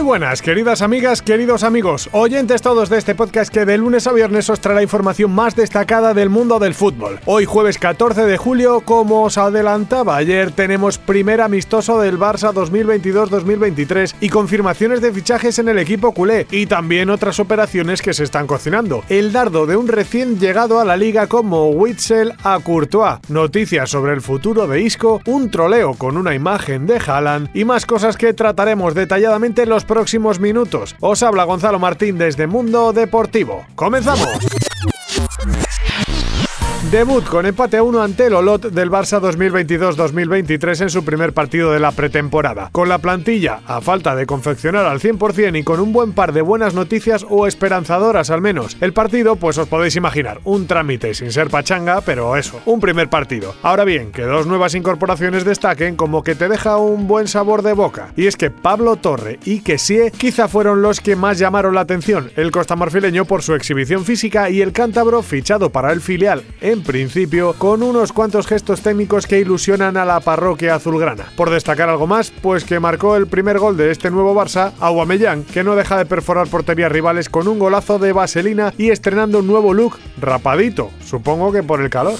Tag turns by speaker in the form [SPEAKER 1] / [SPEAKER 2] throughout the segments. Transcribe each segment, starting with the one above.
[SPEAKER 1] Muy buenas, queridas amigas, queridos amigos, oyentes todos de este podcast que de lunes a viernes os trae la información más destacada del mundo del fútbol. Hoy jueves 14 de julio, como os adelantaba ayer, tenemos primer amistoso del Barça 2022-2023 y confirmaciones de fichajes en el equipo culé y también otras operaciones que se están cocinando. El dardo de un recién llegado a la liga como Witzel a Courtois, noticias sobre el futuro de Isco, un troleo con una imagen de Haaland y más cosas que trataremos detalladamente los próximos minutos. Os habla Gonzalo Martín desde Mundo Deportivo. ¡Comenzamos! Debut con empate a 1 ante el Olot del Barça 2022-2023 en su primer partido de la pretemporada. Con la plantilla a falta de confeccionar al 100% y con un buen par de buenas noticias o esperanzadoras al menos. El partido, pues os podéis imaginar, un trámite sin ser pachanga, pero eso, un primer partido. Ahora bien, que dos nuevas incorporaciones destaquen como que te deja un buen sabor de boca. Y es que Pablo Torre y Kessie quizá fueron los que más llamaron la atención. El costamarfileño por su exhibición física y el cántabro fichado para el filial en principio, con unos cuantos gestos técnicos que ilusionan a la parroquia azulgrana. Por destacar algo más, pues que marcó el primer gol de este nuevo Barça, Aguamellán, que no deja de perforar porterías rivales con un golazo de vaselina y estrenando un nuevo look rapadito, supongo que por el calor.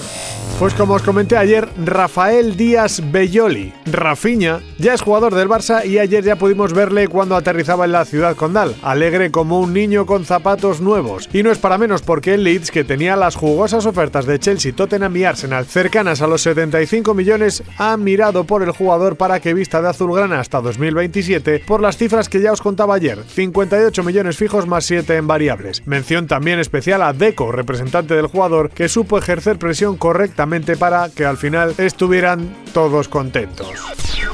[SPEAKER 1] Pues como os comenté ayer, Rafael Díaz Belloli, Rafiña, ya es jugador del Barça y ayer ya pudimos verle cuando aterrizaba en la ciudad condal, alegre como un niño con zapatos nuevos. Y no es para menos porque el Leeds, que tenía las jugosas ofertas de Chelsea, Tottenham y Arsenal cercanas a los 75 millones, ha mirado por el jugador para que vista de azulgrana hasta 2027 por las cifras que ya os contaba ayer, 58 millones fijos más 7 en variables. Mención también especial a Deco, representante del jugador, que supo ejercer presión correctamente para que al final estuvieran todos contentos.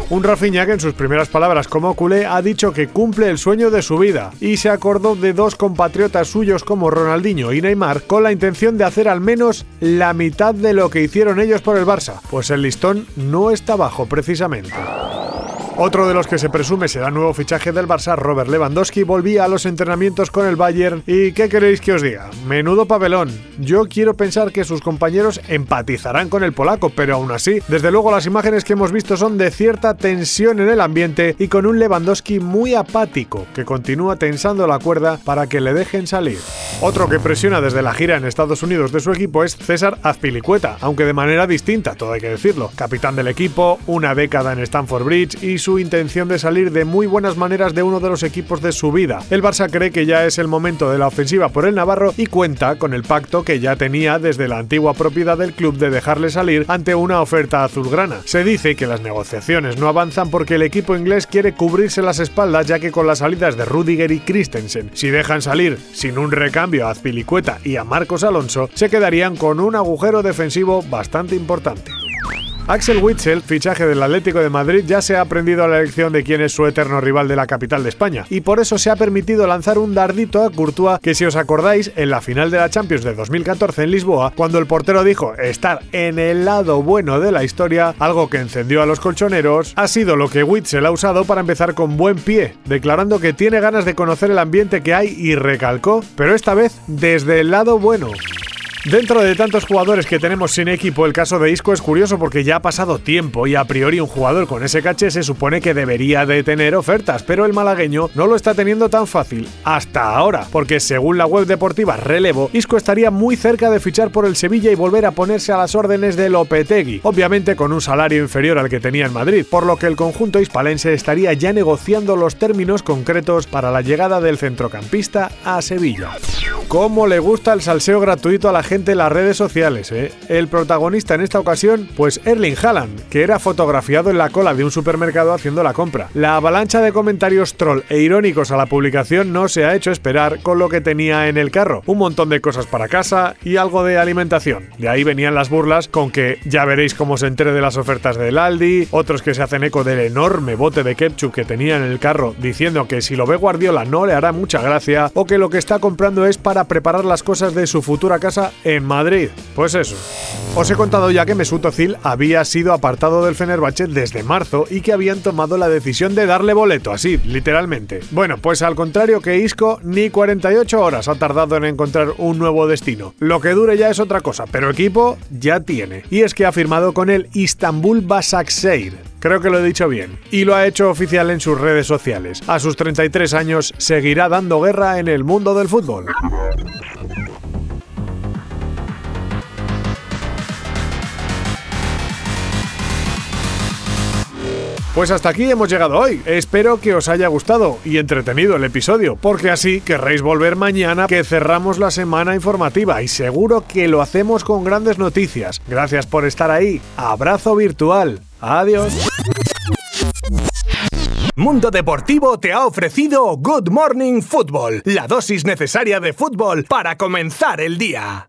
[SPEAKER 1] Un Rafinha que en sus primeras palabras como culé ha dicho que cumple el sueño de su vida y se acordó de dos compatriotas suyos como Ronaldinho y Neymar con la intención de hacer al menos la mitad de lo que hicieron ellos por el Barça, pues el listón no está bajo precisamente. Otro de los que se presume será nuevo fichaje del Barça, Robert Lewandowski, volvía a los entrenamientos con el Bayern y ¿qué queréis que os diga? Menudo papelón. Yo quiero pensar que sus compañeros empatizarán con el polaco, pero aún así, desde luego las imágenes que hemos visto son de cierta tensión en el ambiente y con un Lewandowski muy apático que continúa tensando la cuerda para que le dejen salir. Otro que presiona desde la gira en Estados Unidos de su equipo es César Azpilicueta, aunque de manera distinta, todo hay que decirlo. Capitán del equipo, una década en Stamford Bridge y su intención de salir de muy buenas maneras de uno de los equipos de su vida. El Barça cree que ya es el momento de la ofensiva por el Navarro y cuenta con el pacto que ya tenía desde la antigua propiedad del club de dejarle salir ante una oferta azulgrana. Se dice que las negociaciones no avanzan porque el equipo inglés quiere cubrirse las espaldas ya que con las salidas de Rudiger y Christensen, si dejan salir sin un recambio a Azpilicueta y a Marcos Alonso, se quedarían con un agujero defensivo bastante importante. Axel Witzel, fichaje del Atlético de Madrid, ya se ha aprendido a la elección de quién es su eterno rival de la capital de España, y por eso se ha permitido lanzar un dardito a Courtois que si os acordáis, en la final de la Champions de 2014 en Lisboa, cuando el portero dijo estar en el lado bueno de la historia, algo que encendió a los colchoneros, ha sido lo que Witzel ha usado para empezar con buen pie, declarando que tiene ganas de conocer el ambiente que hay y recalcó, pero esta vez desde el lado bueno. Dentro de tantos jugadores que tenemos sin equipo, el caso de Isco es curioso porque ya ha pasado tiempo y a priori un jugador con ese caché se supone que debería de tener ofertas, pero el malagueño no lo está teniendo tan fácil hasta ahora, porque según la web deportiva Relevo, Isco estaría muy cerca de fichar por el Sevilla y volver a ponerse a las órdenes de Lopetegui, obviamente con un salario inferior al que tenía en Madrid, por lo que el conjunto hispalense estaría ya negociando los términos concretos para la llegada del centrocampista a Sevilla. ¿Cómo le gusta el salseo gratuito a la gente las redes sociales? Eh? El protagonista en esta ocasión, pues Erling Haaland, que era fotografiado en la cola de un supermercado haciendo la compra. La avalancha de comentarios troll e irónicos a la publicación no se ha hecho esperar con lo que tenía en el carro. Un montón de cosas para casa y algo de alimentación. De ahí venían las burlas con que ya veréis cómo se entere de las ofertas del Aldi, otros que se hacen eco del enorme bote de ketchup que tenía en el carro diciendo que si lo ve Guardiola no le hará mucha gracia o que lo que está comprando es para preparar las cosas de su futura casa en Madrid. Pues eso. Os he contado ya que Mesut Özil había sido apartado del Fenerbahce desde marzo y que habían tomado la decisión de darle boleto, así, literalmente. Bueno, pues al contrario que Isco, ni 48 horas ha tardado en encontrar un nuevo destino. Lo que dure ya es otra cosa, pero equipo ya tiene. Y es que ha firmado con el Istanbul Basaksehir, Creo que lo he dicho bien. Y lo ha hecho oficial en sus redes sociales. A sus 33 años seguirá dando guerra en el mundo del fútbol. Pues hasta aquí hemos llegado hoy. Espero que os haya gustado y entretenido el episodio, porque así querréis volver mañana que cerramos la semana informativa y seguro que lo hacemos con grandes noticias. Gracias por estar ahí. Abrazo virtual. Adiós.
[SPEAKER 2] Mundo Deportivo te ha ofrecido Good Morning Football, la dosis necesaria de fútbol para comenzar el día.